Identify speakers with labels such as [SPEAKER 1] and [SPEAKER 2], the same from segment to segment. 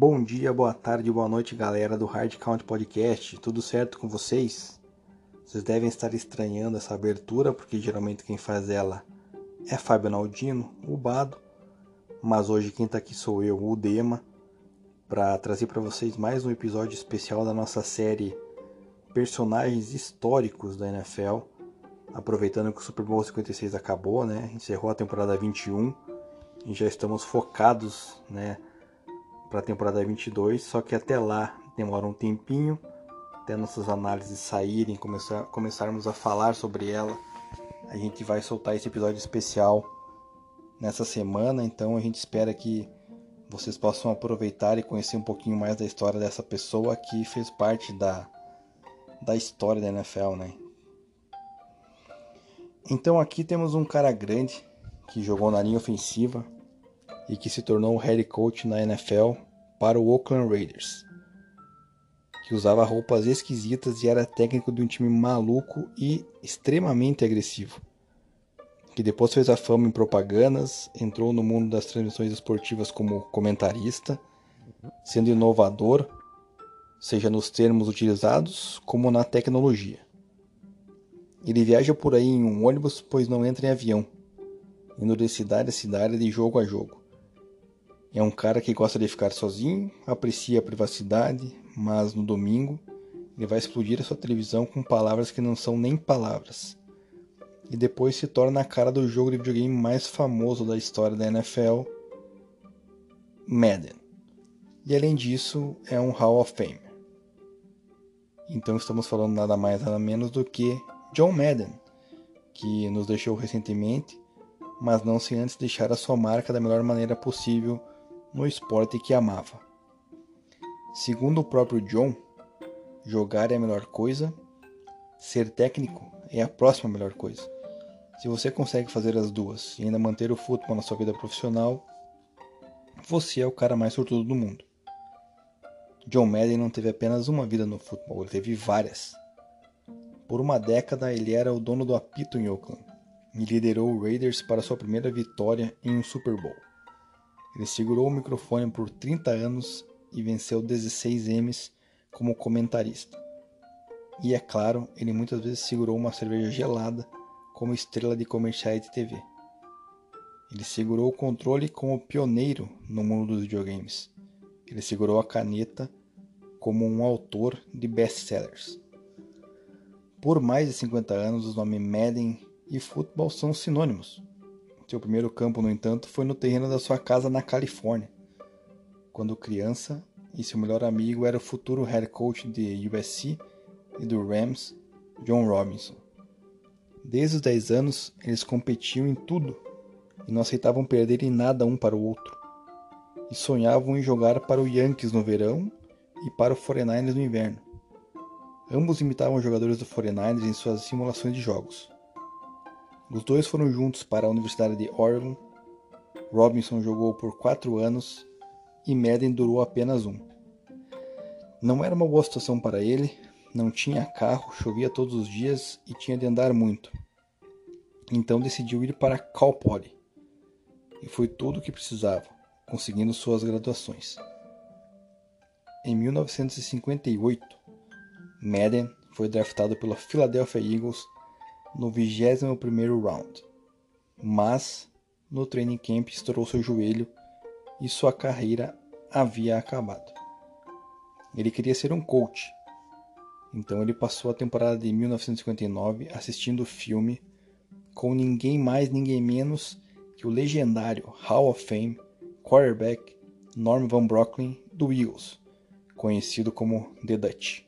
[SPEAKER 1] Bom dia, boa tarde, boa noite, galera do Hard Count Podcast. Tudo certo com vocês? Vocês devem estar estranhando essa abertura, porque geralmente quem faz ela é Fábio Naldino, o Bado. Mas hoje quem está aqui sou eu, o Dema, para trazer para vocês mais um episódio especial da nossa série Personagens Históricos da NFL. Aproveitando que o Super Bowl 56 acabou, né? Encerrou a temporada 21 e já estamos focados, né? Para a temporada 22, só que até lá demora um tempinho até nossas análises saírem, começar, começarmos a falar sobre ela. A gente vai soltar esse episódio especial nessa semana, então a gente espera que vocês possam aproveitar e conhecer um pouquinho mais da história dessa pessoa que fez parte da, da história da NFL, né? Então aqui temos um cara grande que jogou na linha ofensiva, e que se tornou o head coach na NFL para o Oakland Raiders, que usava roupas esquisitas e era técnico de um time maluco e extremamente agressivo, que depois fez a fama em propagandas, entrou no mundo das transmissões esportivas como comentarista, sendo inovador, seja nos termos utilizados como na tecnologia. Ele viaja por aí em um ônibus, pois não entra em avião, indo de cidade a cidade de jogo a jogo. É um cara que gosta de ficar sozinho, aprecia a privacidade, mas no domingo ele vai explodir a sua televisão com palavras que não são nem palavras. E depois se torna a cara do jogo de videogame mais famoso da história da NFL, Madden. E além disso, é um Hall of Fame. Então estamos falando nada mais nada menos do que John Madden, que nos deixou recentemente, mas não sem antes deixar a sua marca da melhor maneira possível no esporte que amava. Segundo o próprio John, jogar é a melhor coisa, ser técnico é a próxima melhor coisa. Se você consegue fazer as duas e ainda manter o futebol na sua vida profissional, você é o cara mais sortudo do mundo. John Madden não teve apenas uma vida no futebol, ele teve várias. Por uma década, ele era o dono do apito em Oakland e liderou o Raiders para sua primeira vitória em um Super Bowl. Ele segurou o microfone por 30 anos e venceu 16 M's como comentarista. E é claro, ele muitas vezes segurou uma cerveja gelada como estrela de comerciais de TV. Ele segurou o controle como pioneiro no mundo dos videogames. Ele segurou a caneta como um autor de best-sellers. Por mais de 50 anos, os nomes Madden e futebol são sinônimos. Seu primeiro campo, no entanto, foi no terreno da sua casa na Califórnia, quando criança e seu melhor amigo era o futuro head coach de USC e do Rams, John Robinson. Desde os 10 anos, eles competiam em tudo e não aceitavam perder em nada um para o outro. E sonhavam em jogar para o Yankees no verão e para o 49ers no inverno. Ambos imitavam jogadores do 49ers em suas simulações de jogos. Os dois foram juntos para a Universidade de Oregon. Robinson jogou por quatro anos e Madden durou apenas um. Não era uma boa situação para ele, não tinha carro, chovia todos os dias e tinha de andar muito. Então decidiu ir para Cal Poly. E foi tudo o que precisava, conseguindo suas graduações. Em 1958, Madden foi draftado pela Philadelphia Eagles no 21º round, mas no training camp estourou seu joelho e sua carreira havia acabado. Ele queria ser um coach, então ele passou a temporada de 1959 assistindo o filme com ninguém mais, ninguém menos que o legendário Hall of Fame quarterback Norm Van Brocklin do Eagles, conhecido como The Dutch.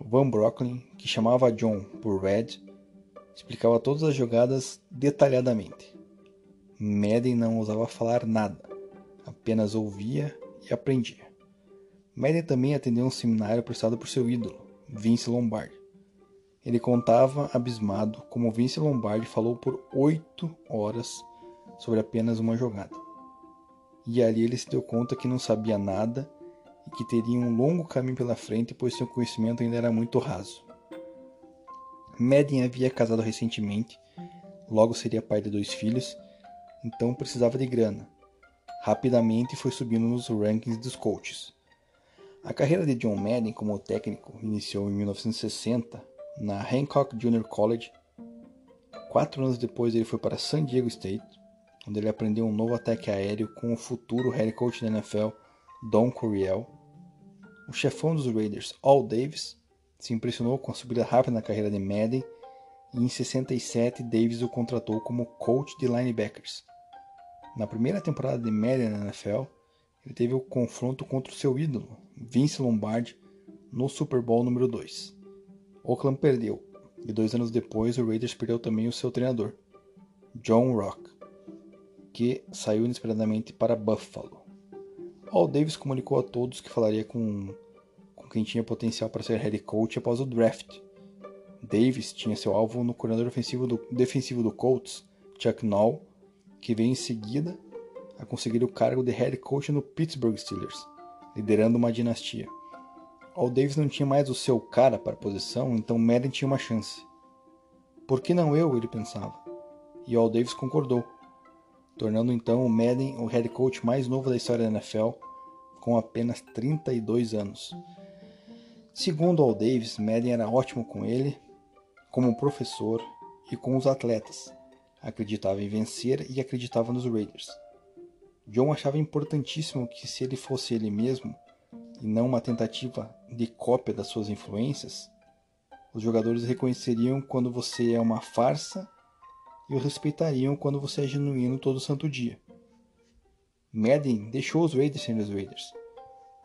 [SPEAKER 1] Van Brocklin, que chamava John por Red, explicava todas as jogadas detalhadamente. Madden não ousava falar nada, apenas ouvia e aprendia. Madden também atendeu um seminário prestado por seu ídolo, Vince Lombardi. Ele contava, abismado, como Vince Lombardi falou por oito horas sobre apenas uma jogada. E ali ele se deu conta que não sabia nada e que teria um longo caminho pela frente, pois seu conhecimento ainda era muito raso. Madden havia casado recentemente, logo seria pai de dois filhos, então precisava de grana. rapidamente foi subindo nos rankings dos coaches. A carreira de John Madden como técnico iniciou em 1960 na Hancock Junior College. Quatro anos depois ele foi para San Diego State, onde ele aprendeu um novo ataque aéreo com o futuro head coach da NFL, Don Coryell. O chefão dos Raiders, Al Davis, se impressionou com a subida rápida na carreira de Madden e em 67 Davis o contratou como coach de linebackers. Na primeira temporada de Madden na NFL, ele teve o confronto contra o seu ídolo, Vince Lombardi, no Super Bowl número 2. Oakland perdeu, e dois anos depois o Raiders perdeu também o seu treinador, John Rock, que saiu inesperadamente para Buffalo. Al Davis comunicou a todos que falaria com, com quem tinha potencial para ser head coach após o draft. Davis tinha seu alvo no coordenador do, defensivo do Colts, Chuck Noll, que veio em seguida a conseguir o cargo de head coach no Pittsburgh Steelers, liderando uma dinastia. Al Davis não tinha mais o seu cara para a posição, então Madden tinha uma chance. Por que não eu? ele pensava. E Al Davis concordou, tornando então o Madden o head coach mais novo da história da NFL, com apenas 32 anos. Segundo Al Davis, Madden era ótimo com ele, como professor e com os atletas. Acreditava em vencer e acreditava nos Raiders. John achava importantíssimo que, se ele fosse ele mesmo, e não uma tentativa de cópia das suas influências, os jogadores reconheceriam quando você é uma farsa e o respeitariam quando você é genuíno todo santo dia. Madden deixou os Raiders serem os Raiders.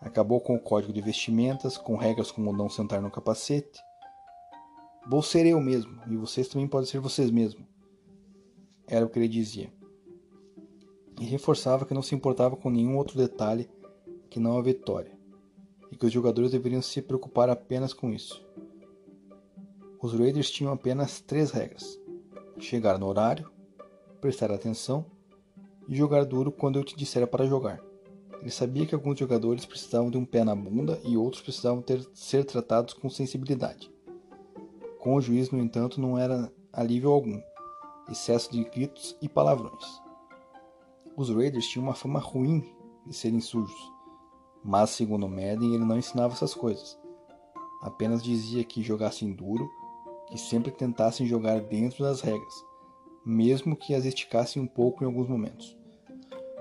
[SPEAKER 1] Acabou com o código de vestimentas, com regras como não sentar no capacete. Vou ser eu mesmo, e vocês também podem ser vocês mesmos. Era o que ele dizia. E reforçava que não se importava com nenhum outro detalhe que não a vitória e que os jogadores deveriam se preocupar apenas com isso. Os Raiders tinham apenas três regras: chegar no horário, prestar atenção e jogar duro quando eu te disser para jogar. Ele sabia que alguns jogadores precisavam de um pé na bunda e outros precisavam ter, ser tratados com sensibilidade. Com o juiz, no entanto, não era alívio algum, excesso de gritos e palavrões. Os Raiders tinham uma fama ruim de serem sujos, mas segundo Madden ele não ensinava essas coisas. Apenas dizia que jogassem duro, que sempre tentassem jogar dentro das regras, mesmo que as esticassem um pouco em alguns momentos.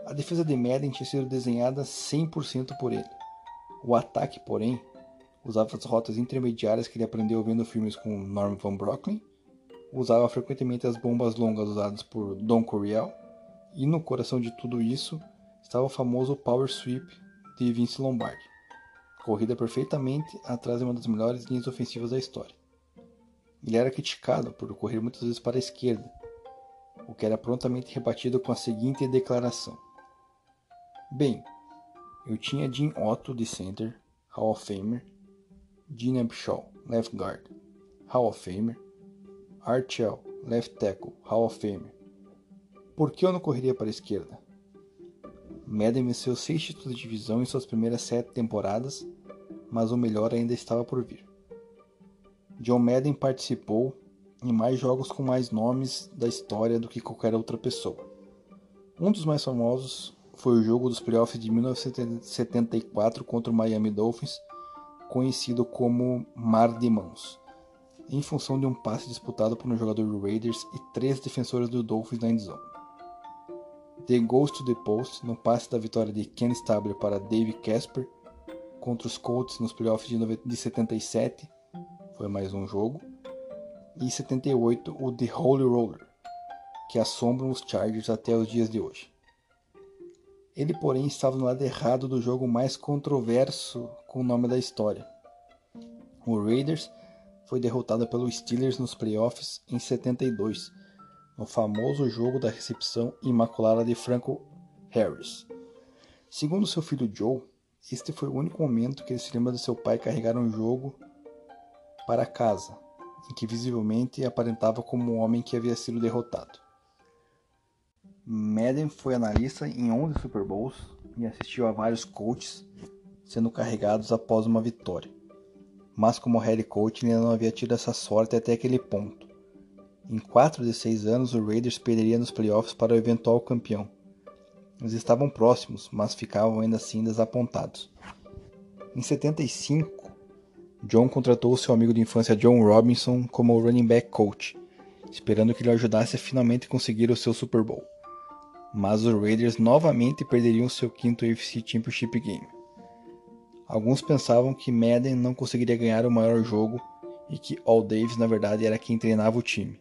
[SPEAKER 1] A defesa de Madden tinha sido desenhada 100% por ele. O ataque, porém, usava as rotas intermediárias que ele aprendeu vendo filmes com Norm Van Brocklin, usava frequentemente as bombas longas usadas por Don Coryell, e no coração de tudo isso estava o famoso Power Sweep de Vince Lombardi, corrida perfeitamente atrás de uma das melhores linhas ofensivas da história. Ele era criticado por correr muitas vezes para a esquerda, o que era prontamente rebatido com a seguinte declaração: Bem, eu tinha Jim Otto de center, Hall of Famer, Gene Upshaw, left guard, Hall of Famer, Archell, left tackle, Hall of Famer. Por que eu não correria para a esquerda? Madden venceu seis títulos de divisão em suas primeiras sete temporadas, mas o melhor ainda estava por vir. John Madden participou em mais jogos com mais nomes da história do que qualquer outra pessoa. Um dos mais famosos foi o jogo dos playoffs de 1974 contra o Miami Dolphins, conhecido como Mar de Mãos, em função de um passe disputado por um jogador do Raiders e três defensores do Dolphins na endzone. The Ghost to the Post, no passe da vitória de Ken Stabler para Dave Casper contra os Colts nos playoffs de 77, foi mais um jogo. E 78, o The Holy Roller, que assombram os Chargers até os dias de hoje. Ele, porém, estava no lado errado do jogo mais controverso com o nome da história. O Raiders foi derrotado pelo Steelers nos playoffs em 72 no famoso jogo da recepção imaculada de Franco Harris. Segundo seu filho Joe, este foi o único momento que ele se lembra de seu pai carregar um jogo para casa, em que visivelmente aparentava como um homem que havia sido derrotado. Madden foi analista em 11 Super Bowls e assistiu a vários coaches sendo carregados após uma vitória. Mas como head coach ele não havia tido essa sorte até aquele ponto. Em 4 de 6 anos, o Raiders perderia nos playoffs para o eventual campeão. Eles estavam próximos, mas ficavam ainda assim desapontados. Em 75, John contratou seu amigo de infância John Robinson como running back coach, esperando que ele ajudasse a finalmente conseguir o seu Super Bowl. Mas os Raiders novamente perderiam seu quinto AFC Championship Game. Alguns pensavam que Madden não conseguiria ganhar o maior jogo e que All Davis na verdade era quem treinava o time.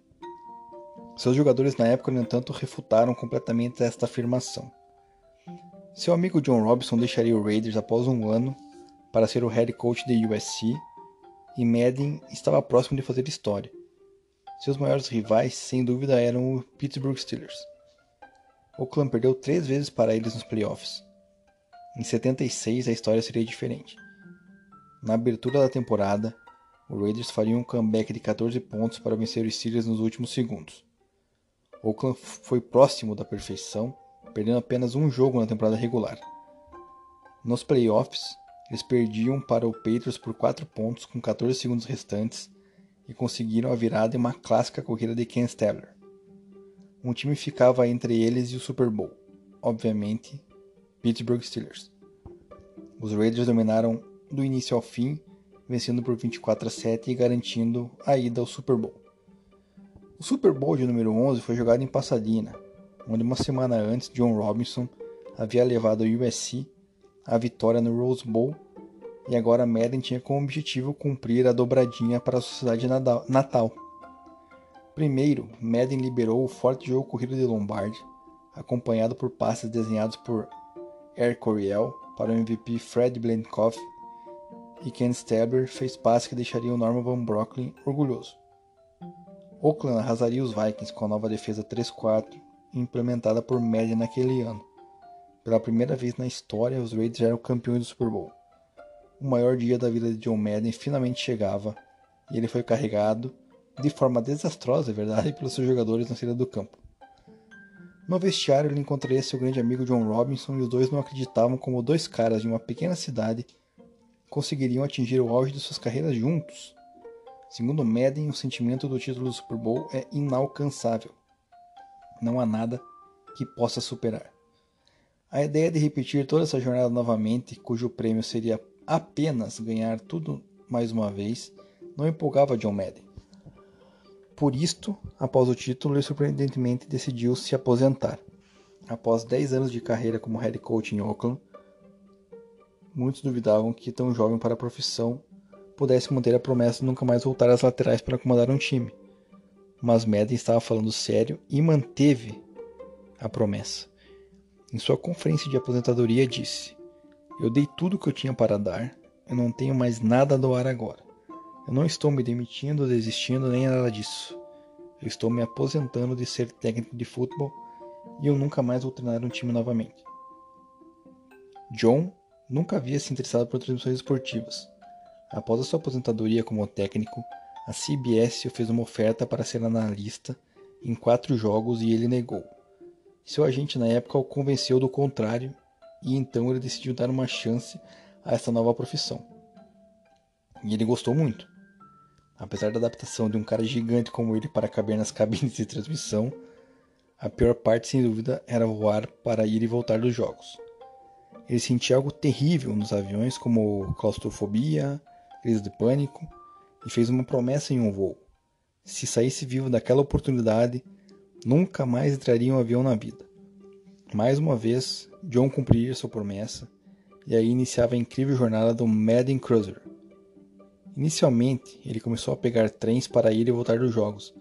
[SPEAKER 1] Seus jogadores na época, no entanto, refutaram completamente esta afirmação. Seu amigo John Robinson deixaria o Raiders após um ano para ser o head coach de USC e Madden estava próximo de fazer história. Seus maiores rivais, sem dúvida, eram o Pittsburgh Steelers. Oakland perdeu três vezes para eles nos playoffs. Em 76 a história seria diferente. Na abertura da temporada, o Raiders faria um comeback de 14 pontos para vencer os Steelers nos últimos segundos. Oakland foi próximo da perfeição, perdendo apenas um jogo na temporada regular. Nos playoffs, eles perdiam para o Patriots por 4 pontos com 14 segundos restantes e conseguiram a virada em uma clássica corrida de Ken Stabler. Um time ficava entre eles e o Super Bowl, obviamente, Pittsburgh Steelers. Os Raiders dominaram do início ao fim, vencendo por 24 a 7 e garantindo a ida ao Super Bowl. O Super Bowl de número 11 foi jogado em Pasadena, onde uma semana antes John Robinson havia levado o USC à vitória no Rose Bowl e agora Madden tinha como objetivo cumprir a dobradinha para a sociedade natal. Primeiro, Madden liberou o forte jogo corrido de Lombardi, acompanhado por passes desenhados por Air Coryell para o MVP Fred Blankoff e Ken Stabler fez passes que deixariam Norman Van Brocklin orgulhoso. Oakland arrasaria os Vikings com a nova defesa 3-4 implementada por Madden naquele ano. Pela primeira vez na história, os Raiders eram campeões do Super Bowl. O maior dia da vida de John Madden finalmente chegava e ele foi carregado, de forma desastrosa, é verdade, pelos seus jogadores na saída do campo. No vestiário, ele encontraria seu grande amigo John Robinson e os dois não acreditavam como dois caras de uma pequena cidade conseguiriam atingir o auge de suas carreiras juntos. Segundo Madden, o sentimento do título do Super Bowl é inalcançável. Não há nada que possa superar. A ideia de repetir toda essa jornada novamente, cujo prêmio seria apenas ganhar tudo mais uma vez, não empolgava John Madden. Por isto, após o título, ele surpreendentemente decidiu se aposentar. Após 10 anos de carreira como head coach em Oakland, muitos duvidavam que tão jovem para a profissão pudesse manter a promessa de nunca mais voltar às laterais para comandar um time. Mas Madden estava falando sério e manteve a promessa. Em sua conferência de aposentadoria, disse: Eu dei tudo o que eu tinha para dar, eu não tenho mais nada a doar agora. Eu não estou me demitindo, desistindo, nem nada disso. Eu estou me aposentando de ser técnico de futebol e eu nunca mais vou treinar um time novamente. John nunca havia se interessado por transmissões esportivas. Após a sua aposentadoria como técnico, a CBS fez uma oferta para ser analista em quatro jogos e ele negou. Seu agente na época o convenceu do contrário e então ele decidiu dar uma chance a essa nova profissão. E ele gostou muito. Apesar da adaptação de um cara gigante como ele para caber nas cabines de transmissão, a pior parte sem dúvida era voar para ir e voltar dos jogos. Ele sentia algo terrível nos aviões, como claustrofobia, crise de pânico, e fez uma promessa em um voo. Se saísse vivo daquela oportunidade, Nunca mais entraria em um avião na vida. Mais uma vez, John cumpriria sua promessa e aí iniciava a incrível jornada do Madden Cruiser. Inicialmente, ele começou a pegar trens para ir e voltar dos jogos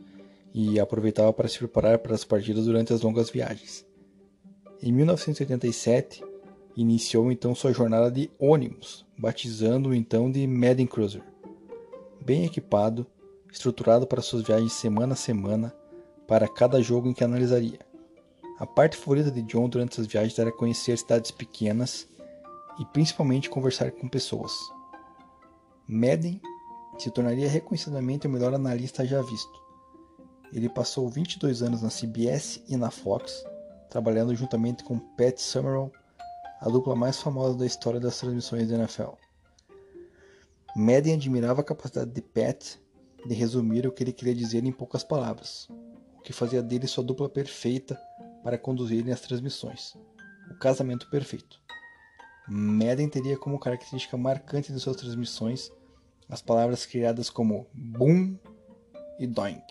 [SPEAKER 1] e aproveitava para se preparar para as partidas durante as longas viagens. Em 1987, iniciou então sua jornada de ônibus, batizando-o então de Madden Cruiser. Bem equipado, estruturado para suas viagens semana a semana, para cada jogo em que analisaria. A parte favorita de John durante essas viagens era conhecer cidades pequenas e principalmente conversar com pessoas. Madden se tornaria reconhecidamente o melhor analista já visto. Ele passou 22 anos na CBS e na Fox, trabalhando juntamente com Pat Summerall, a dupla mais famosa da história das transmissões da NFL. Madden admirava a capacidade de Pat de resumir o que ele queria dizer em poucas palavras, que fazia dele sua dupla perfeita para conduzirem as transmissões. casamento perfeito. Madden teria como característica marcante de suas transmissões as palavras criadas como boom e doink,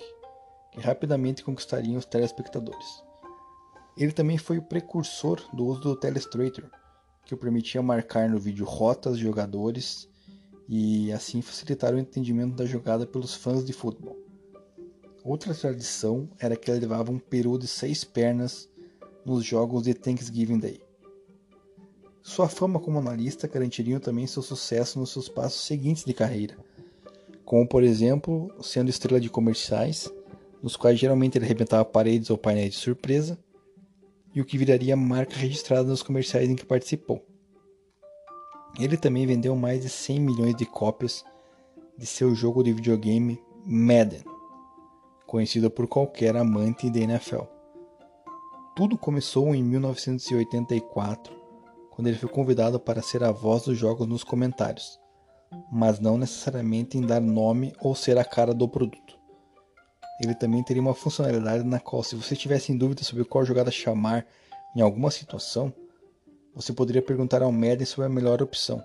[SPEAKER 1] que rapidamente conquistariam os telespectadores. Ele também foi o precursor do uso do Telestrator, que o permitia marcar no vídeo rotas de jogadores e assim facilitar o entendimento da jogada pelos fãs de futebol. Outra tradição era que ele levava um peru de seis pernas nos jogos de Thanksgiving Day. Sua fama como analista garantiria também seu sucesso nos seus passos seguintes de carreira, como por exemplo sendo estrela de comerciais, nos quais geralmente ele arrebentava paredes ou painéis de surpresa, e o que viraria marca registrada nos comerciais em que participou. Ele também vendeu mais de 100 milhões de cópias de seu jogo de videogame Madden, conhecido por qualquer amante da NFL. Tudo começou em 1984, quando ele foi convidado para ser a voz dos jogos nos comentários, mas não necessariamente em dar nome ou ser a cara do produto. Ele também teria uma funcionalidade na qual, se você tivesse em dúvida sobre qual jogada chamar em alguma situação, você poderia perguntar ao Madden sobre a melhor opção.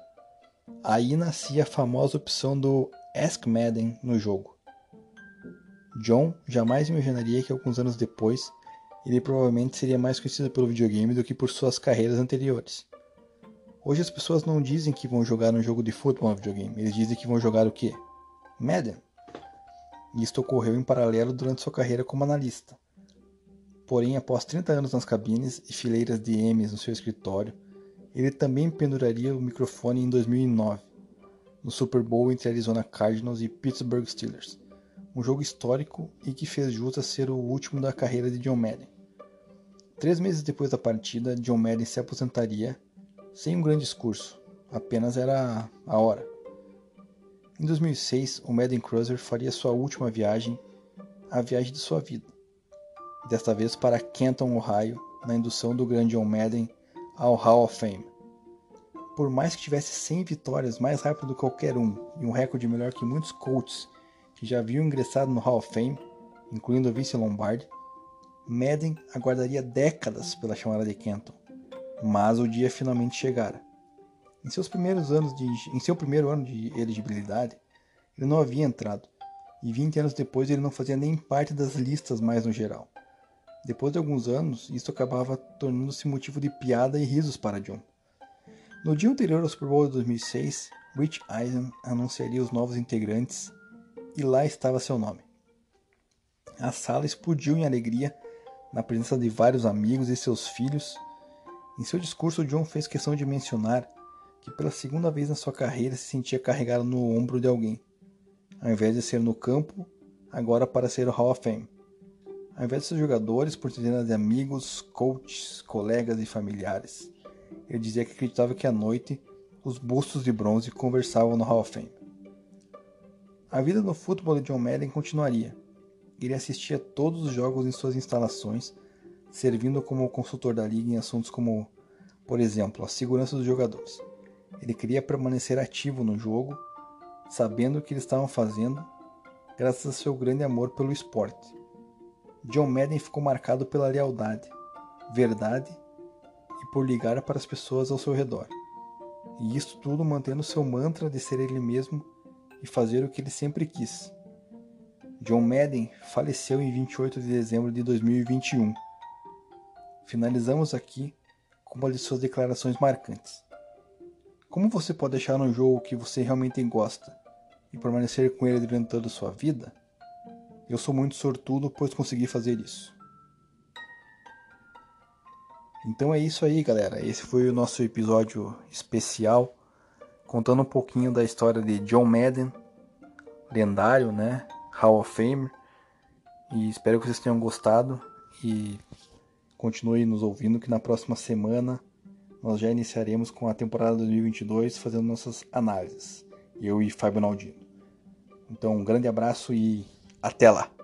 [SPEAKER 1] Aí nascia a famosa opção do Ask Madden no jogo. John jamais imaginaria que alguns anos depois ele provavelmente seria mais conhecido pelo videogame do que por suas carreiras anteriores. Hoje as pessoas não dizem que vão jogar um jogo de futebol no videogame, eles dizem que vão jogar o quê? Madden. Isto ocorreu em paralelo durante sua carreira como analista. Porém, após 30 anos nas cabines e fileiras de M's no seu escritório, ele também penduraria o microfone em 2009, no Super Bowl entre Arizona Cardinals e Pittsburgh Steelers, um jogo histórico e que fez jus a ser o último da carreira de John Madden. Três meses depois da partida, John Madden se aposentaria sem um grande discurso, apenas era a hora. Em 2006, o Madden Cruiser faria sua última viagem, a viagem de sua vida desta vez para Kenton, Ohio, na indução do grande John Madden ao Hall of Fame. Por mais que tivesse 100 vitórias mais rápido do que qualquer um e um recorde melhor que muitos coaches que já haviam ingressado no Hall of Fame, incluindo Vince Lombardi, Madden aguardaria décadas pela chamada de Kenton, mas o dia finalmente chegara. Em seus primeiros anos de, em seu primeiro ano de elegibilidade, ele não havia entrado, e 20 anos depois ele não fazia nem parte das listas mais no geral. Depois de alguns anos, isso acabava tornando-se motivo de piada e risos para John. No dia anterior ao Super Bowl de 2006, Rich Eisen anunciaria os novos integrantes e lá estava seu nome. A sala explodiu em alegria na presença de vários amigos e seus filhos. Em seu discurso, John fez questão de mencionar que pela segunda vez na sua carreira se sentia carregado no ombro de alguém, ao invés de ser no campo, agora para ser o Hall of Fame. Ao invés de seus jogadores, por centenas de amigos, coaches, colegas e familiares. Ele dizia que acreditava que à noite os bustos de bronze conversavam no Hall of Fame. A vida no futebol de John Madden continuaria. Ele assistia todos os jogos em suas instalações, servindo como consultor da liga em assuntos como, por exemplo, a segurança dos jogadores. Ele queria permanecer ativo no jogo, sabendo o que eles estavam fazendo, graças a seu grande amor pelo esporte. John Madden ficou marcado pela lealdade, verdade e por ligar para as pessoas ao seu redor. E isso tudo mantendo seu mantra de ser ele mesmo e fazer o que ele sempre quis. John Madden faleceu em 28 de dezembro de 2021. Finalizamos aqui com uma de suas declarações marcantes. Como você pode achar um jogo que você realmente gosta e permanecer com ele durante toda a sua vida? Eu sou muito sortudo, pois consegui fazer isso. Então é isso aí, galera. Esse foi o nosso episódio especial, contando um pouquinho da história de John Madden, lendário, né? Hall of Fame. E espero que vocês tenham gostado e continue nos ouvindo que na próxima semana nós já iniciaremos com a temporada 2022 fazendo nossas análises. Eu e Fábio Naldino. Então, um grande abraço e até lá!